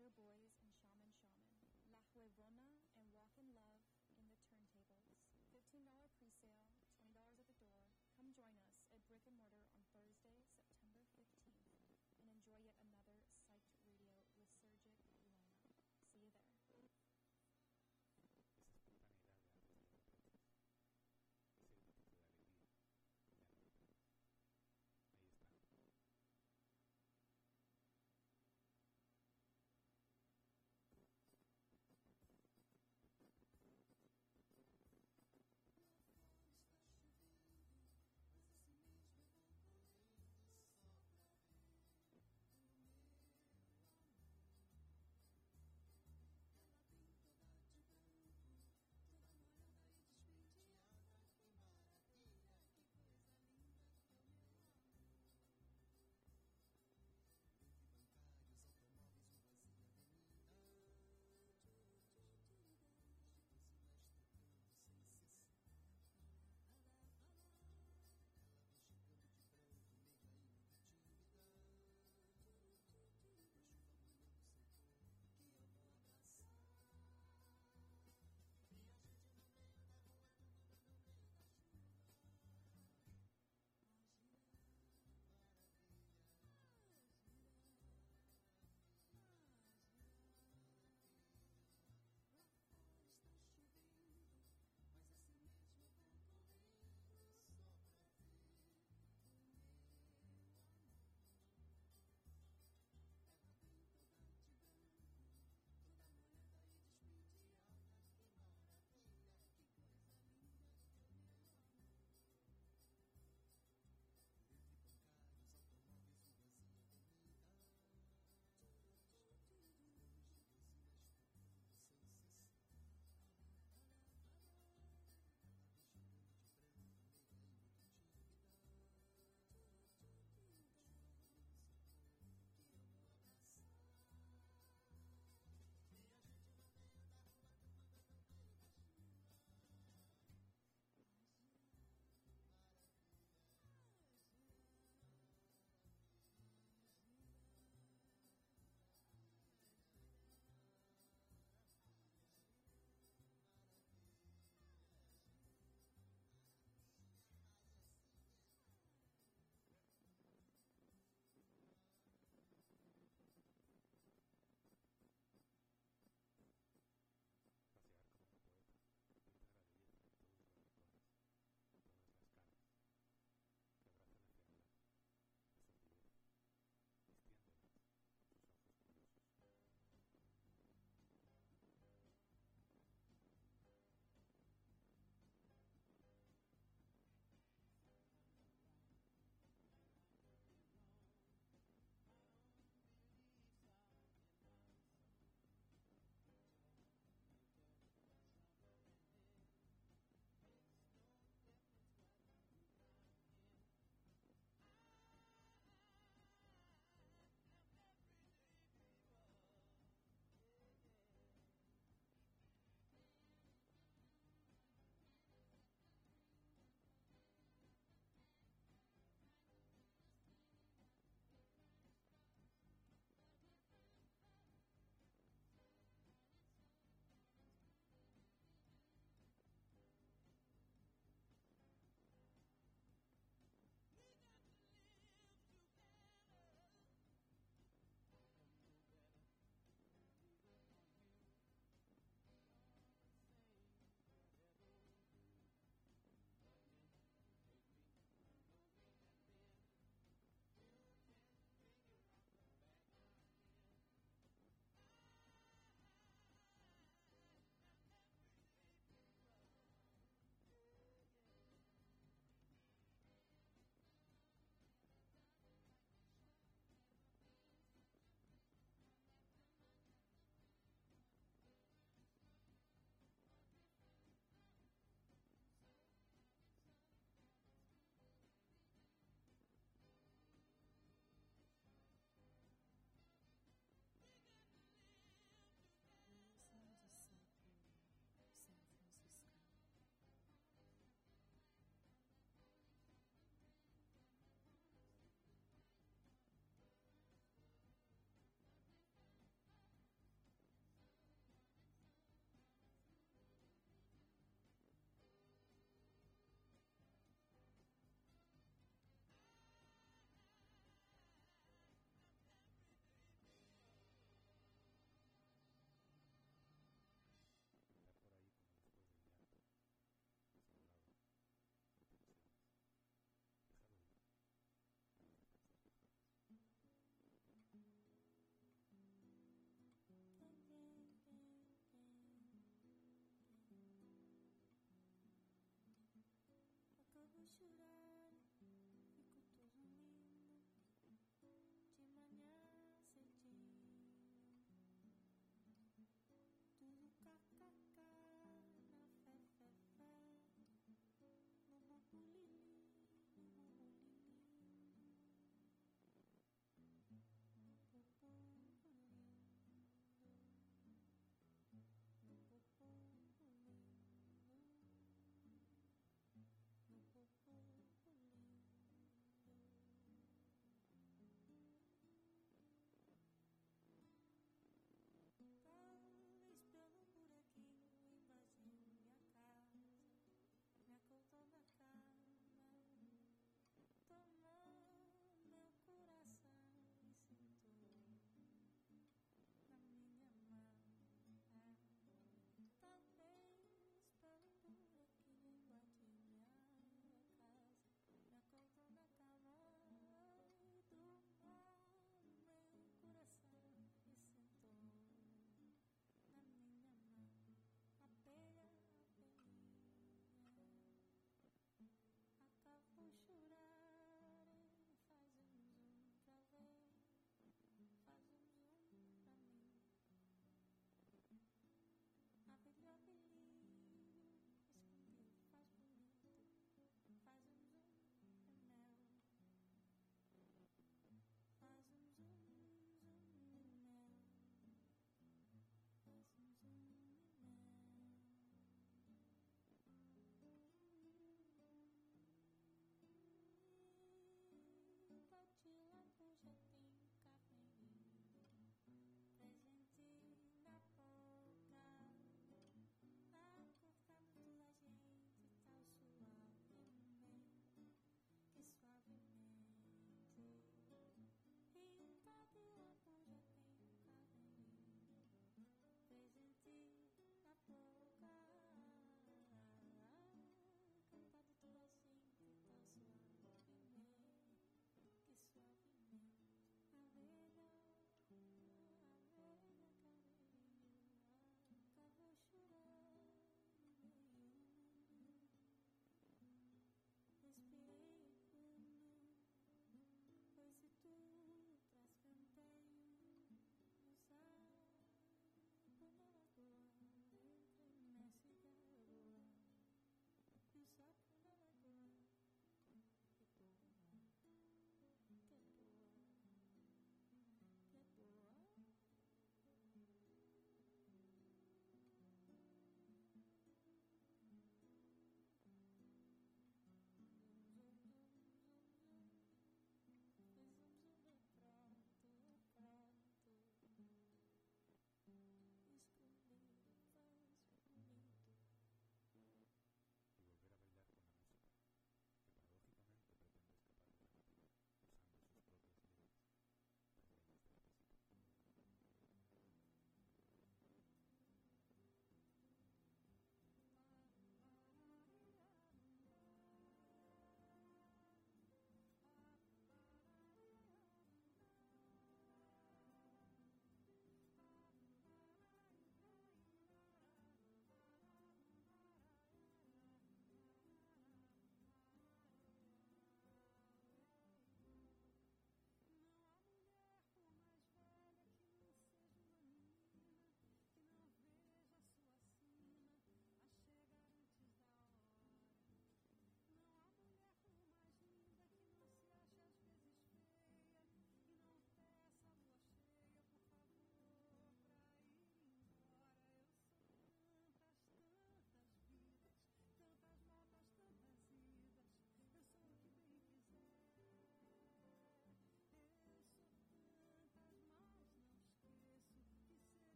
Wonder Boys and Shaman Shaman, La Huevona